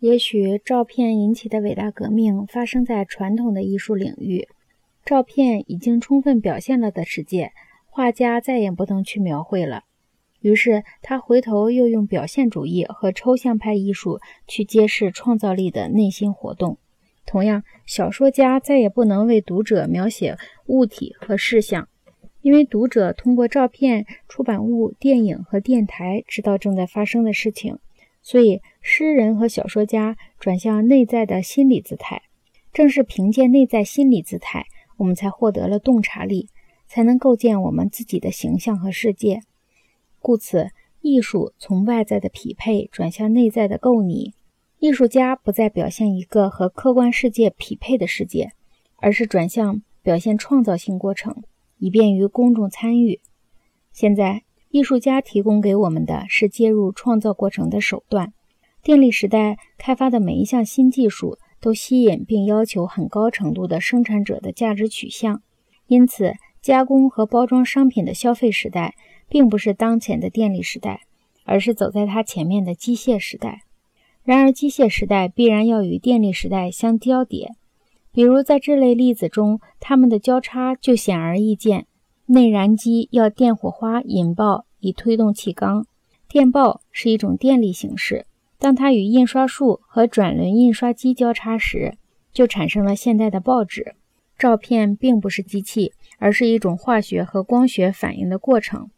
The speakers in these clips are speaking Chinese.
也许照片引起的伟大革命发生在传统的艺术领域，照片已经充分表现了的世界，画家再也不能去描绘了。于是他回头又用表现主义和抽象派艺术去揭示创造力的内心活动。同样，小说家再也不能为读者描写物体和事项，因为读者通过照片、出版物、电影和电台知道正在发生的事情。所以，诗人和小说家转向内在的心理姿态。正是凭借内在心理姿态，我们才获得了洞察力，才能构建我们自己的形象和世界。故此，艺术从外在的匹配转向内在的构拟。艺术家不再表现一个和客观世界匹配的世界，而是转向表现创造性过程，以便于公众参与。现在。艺术家提供给我们的是介入创造过程的手段。电力时代开发的每一项新技术都吸引并要求很高程度的生产者的价值取向，因此加工和包装商品的消费时代并不是当前的电力时代，而是走在它前面的机械时代。然而，机械时代必然要与电力时代相交叠，比如在这类例子中，它们的交叉就显而易见。内燃机要电火花引爆以推动气缸，电报是一种电力形式。当它与印刷术和转轮印刷机交叉时，就产生了现代的报纸。照片并不是机器，而是一种化学和光学反应的过程。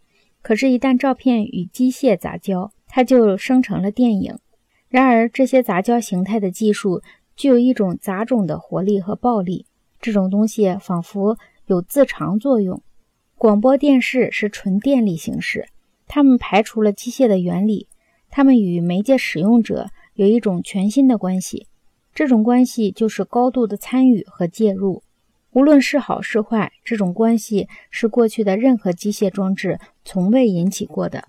可是，一旦照片与机械杂交，它就生成了电影。然而，这些杂交形态的技术具有一种杂种的活力和暴力，这种东西仿佛有自偿作用。广播电视是纯电力形式，它们排除了机械的原理，它们与媒介使用者有一种全新的关系，这种关系就是高度的参与和介入。无论是好是坏，这种关系是过去的任何机械装置从未引起过的。